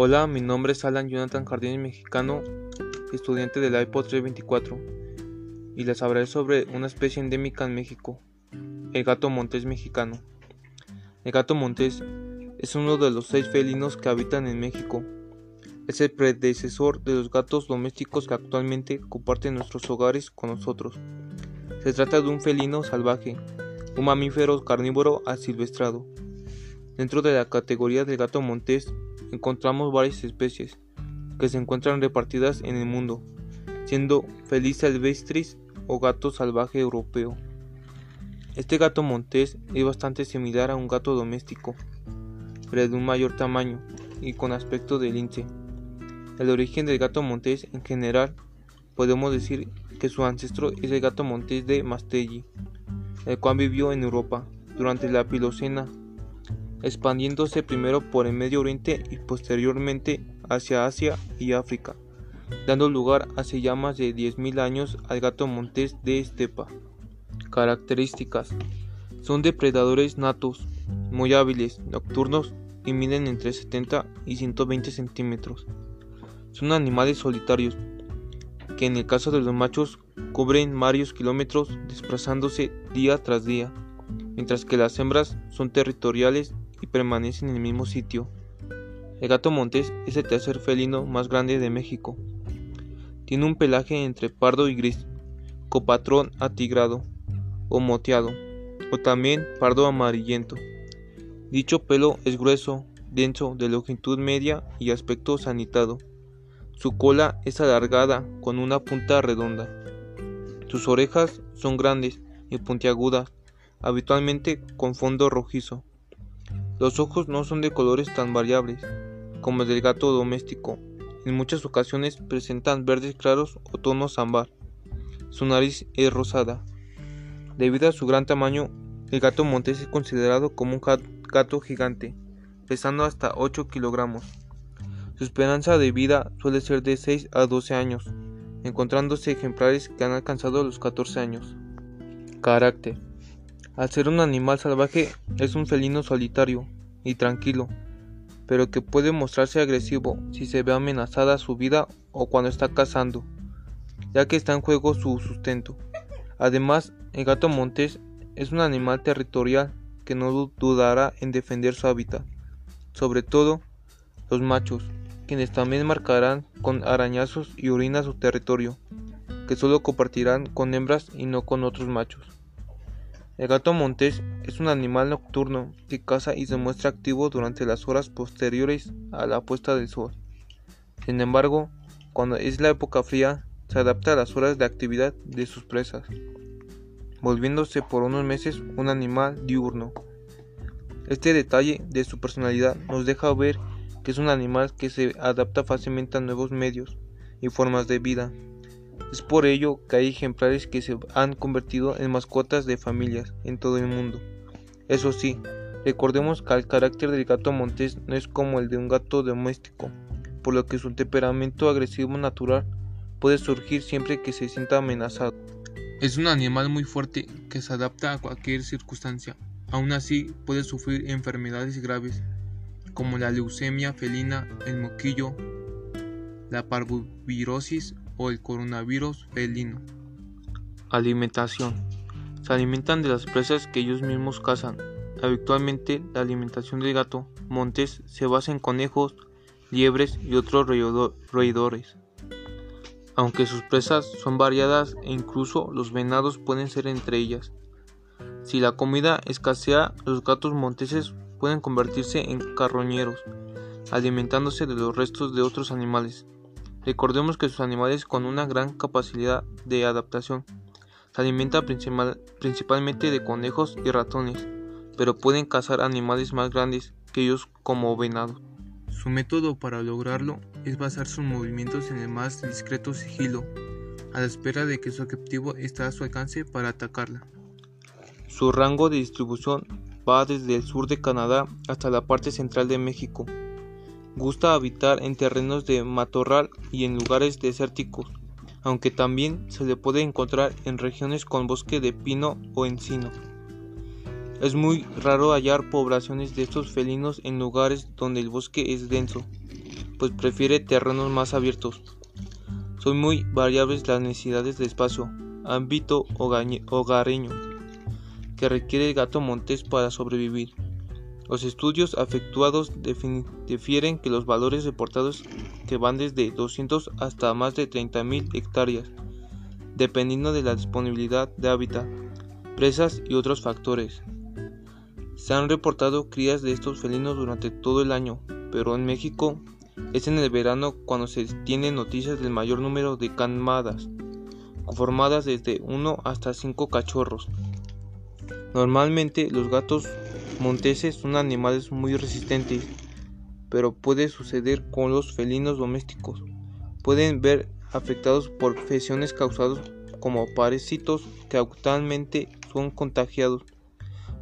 Hola, mi nombre es Alan Jonathan Jardines Mexicano, estudiante del iPod 324, y les hablaré sobre una especie endémica en México, el gato montés mexicano. El gato montés es uno de los seis felinos que habitan en México. Es el predecesor de los gatos domésticos que actualmente comparten nuestros hogares con nosotros. Se trata de un felino salvaje, un mamífero carnívoro asilvestrado. Dentro de la categoría del gato montés encontramos varias especies que se encuentran repartidas en el mundo, siendo Felis silvestris o gato salvaje europeo. Este gato montés es bastante similar a un gato doméstico, pero de un mayor tamaño y con aspecto de lince. El origen del gato montés en general podemos decir que su ancestro es el gato montés de Mastelli, el cual vivió en Europa durante la Pilocena expandiéndose primero por el Medio Oriente y posteriormente hacia Asia y África, dando lugar hace ya más de 10.000 años al gato montés de estepa. Características. Son depredadores natos, muy hábiles, nocturnos y miden entre 70 y 120 centímetros. Son animales solitarios, que en el caso de los machos cubren varios kilómetros desplazándose día tras día, mientras que las hembras son territoriales y permanece en el mismo sitio. El gato montés es el tercer felino más grande de México. Tiene un pelaje entre pardo y gris, copatrón atigrado o moteado, o también pardo amarillento. Dicho pelo es grueso, denso, de longitud media y aspecto sanitado. Su cola es alargada con una punta redonda. Sus orejas son grandes y puntiagudas, habitualmente con fondo rojizo. Los ojos no son de colores tan variables como el del gato doméstico. En muchas ocasiones presentan verdes claros o tonos ámbar. Su nariz es rosada. Debido a su gran tamaño, el gato montés es considerado como un gato gigante, pesando hasta 8 kilogramos. Su esperanza de vida suele ser de 6 a 12 años, encontrándose ejemplares que han alcanzado los 14 años. Carácter al ser un animal salvaje es un felino solitario y tranquilo, pero que puede mostrarse agresivo si se ve amenazada su vida o cuando está cazando, ya que está en juego su sustento. Además, el gato montés es un animal territorial que no dudará en defender su hábitat, sobre todo los machos, quienes también marcarán con arañazos y orina su territorio, que solo compartirán con hembras y no con otros machos. El gato montés es un animal nocturno que caza y se muestra activo durante las horas posteriores a la puesta del sol. Sin embargo, cuando es la época fría, se adapta a las horas de actividad de sus presas, volviéndose por unos meses un animal diurno. Este detalle de su personalidad nos deja ver que es un animal que se adapta fácilmente a nuevos medios y formas de vida, es por ello que hay ejemplares que se han convertido en mascotas de familias en todo el mundo. Eso sí, recordemos que el carácter del gato montés no es como el de un gato doméstico, por lo que su temperamento agresivo natural puede surgir siempre que se sienta amenazado. Es un animal muy fuerte que se adapta a cualquier circunstancia. Aún así, puede sufrir enfermedades graves como la leucemia felina, el moquillo, la parvovirosis o el coronavirus felino. Alimentación. Se alimentan de las presas que ellos mismos cazan. Habitualmente la alimentación del gato montés se basa en conejos, liebres y otros roedores. Aunque sus presas son variadas e incluso los venados pueden ser entre ellas. Si la comida escasea, los gatos monteses pueden convertirse en carroñeros, alimentándose de los restos de otros animales. Recordemos que sus animales con una gran capacidad de adaptación se alimentan principalmente de conejos y ratones, pero pueden cazar animales más grandes que ellos como venados. Su método para lograrlo es basar sus movimientos en el más discreto sigilo, a la espera de que su objetivo esté a su alcance para atacarla. Su rango de distribución va desde el sur de Canadá hasta la parte central de México, Gusta habitar en terrenos de matorral y en lugares desérticos, aunque también se le puede encontrar en regiones con bosque de pino o encino. Es muy raro hallar poblaciones de estos felinos en lugares donde el bosque es denso. pues prefiere terrenos más abiertos. Son muy variables las necesidades de espacio, ámbito hogareño que requiere el gato montés para sobrevivir. Los estudios efectuados difieren que los valores reportados que van desde 200 hasta más de 30.000 hectáreas, dependiendo de la disponibilidad de hábitat, presas y otros factores. Se han reportado crías de estos felinos durante todo el año, pero en México es en el verano cuando se tienen noticias del mayor número de camadas, conformadas desde 1 hasta 5 cachorros. Normalmente los gatos monteses son animales muy resistentes, pero puede suceder con los felinos domésticos. Pueden ver afectados por infecciones causadas como parásitos que actualmente son contagiados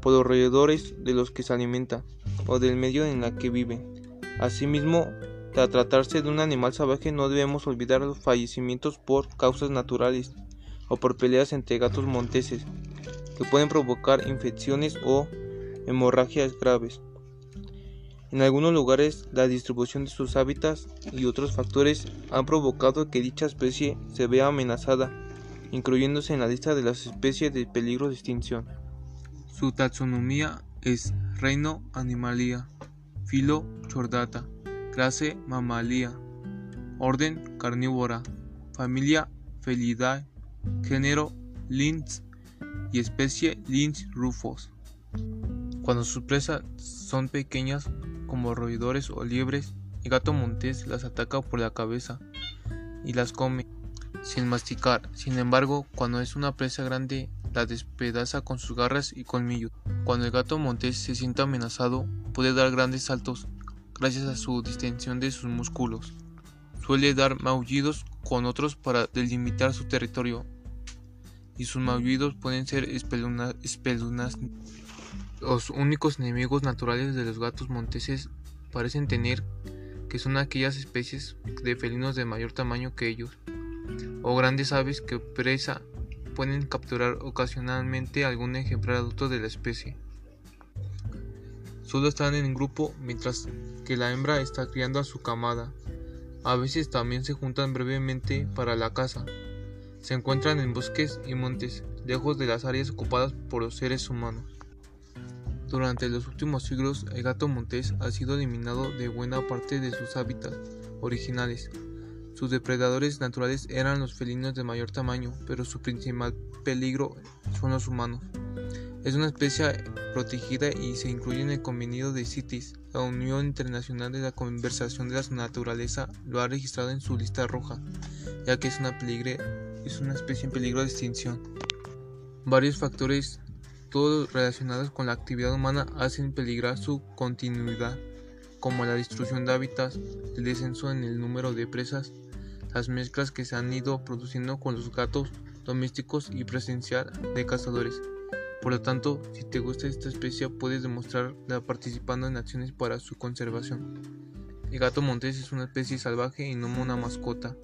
por los roedores de los que se alimentan o del medio en el que viven. Asimismo, al tratarse de un animal salvaje no debemos olvidar los fallecimientos por causas naturales o por peleas entre gatos monteses que pueden provocar infecciones o hemorragias graves. En algunos lugares, la distribución de sus hábitats y otros factores han provocado que dicha especie se vea amenazada, incluyéndose en la lista de las especies de peligro de extinción. Su taxonomía es Reino Animalia, filo Chordata, clase Mammalia, orden Carnívora, familia Felidae, género Lynx y especie Lynx rufus. Cuando sus presas son pequeñas como roedores o liebres, el gato montés las ataca por la cabeza y las come sin masticar. Sin embargo, cuando es una presa grande, la despedaza con sus garras y colmillos. Cuando el gato montés se siente amenazado, puede dar grandes saltos gracias a su distensión de sus músculos. Suele dar maullidos con otros para delimitar su territorio y sus maullidos pueden ser espeluznantes. Los únicos enemigos naturales de los gatos monteses parecen tener que son aquellas especies de felinos de mayor tamaño que ellos, o grandes aves que presa pueden capturar ocasionalmente algún ejemplar adulto de la especie. Solo están en grupo mientras que la hembra está criando a su camada. A veces también se juntan brevemente para la caza, se encuentran en bosques y montes, lejos de las áreas ocupadas por los seres humanos. Durante los últimos siglos, el gato montés ha sido eliminado de buena parte de sus hábitats originales. Sus depredadores naturales eran los felinos de mayor tamaño, pero su principal peligro son los humanos. Es una especie protegida y se incluye en el convenio de CITES. La Unión Internacional de la Conservación de la Naturaleza lo ha registrado en su lista roja, ya que es una peligre es una especie en peligro de extinción. Varios factores, todos relacionados con la actividad humana, hacen peligrar su continuidad, como la destrucción de hábitats, el descenso en el número de presas, las mezclas que se han ido produciendo con los gatos domésticos y presencial de cazadores. Por lo tanto, si te gusta esta especie, puedes demostrarla participando en acciones para su conservación. El gato montés es una especie salvaje y no una mascota.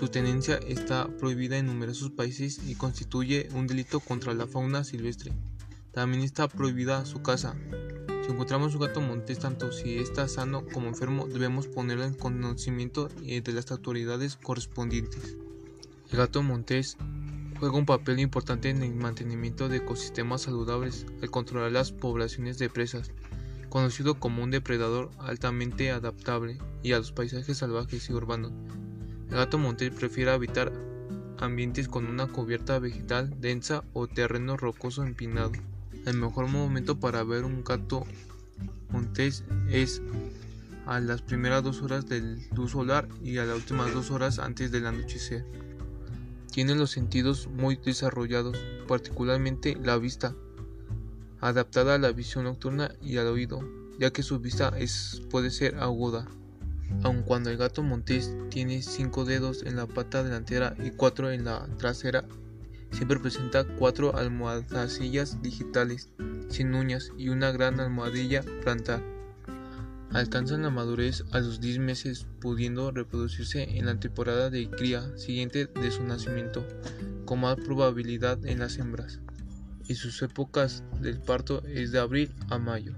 Su tenencia está prohibida en numerosos países y constituye un delito contra la fauna silvestre. También está prohibida su caza. Si encontramos un gato montés, tanto si está sano como enfermo, debemos ponerlo en conocimiento eh, de las autoridades correspondientes. El gato montés juega un papel importante en el mantenimiento de ecosistemas saludables al controlar las poblaciones de presas, conocido como un depredador altamente adaptable y a los paisajes salvajes y urbanos. El gato montés prefiere habitar ambientes con una cubierta vegetal densa o terreno rocoso empinado. El mejor momento para ver un gato montés es a las primeras dos horas del luz solar y a las últimas dos horas antes del anochecer. Tiene los sentidos muy desarrollados, particularmente la vista, adaptada a la visión nocturna y al oído, ya que su vista puede ser aguda. Aun cuando el gato montés tiene 5 dedos en la pata delantera y 4 en la trasera, siempre presenta 4 almohadillas digitales sin uñas y una gran almohadilla plantar. Alcanzan la madurez a los 10 meses, pudiendo reproducirse en la temporada de cría siguiente de su nacimiento, con más probabilidad en las hembras, y sus épocas del parto es de abril a mayo.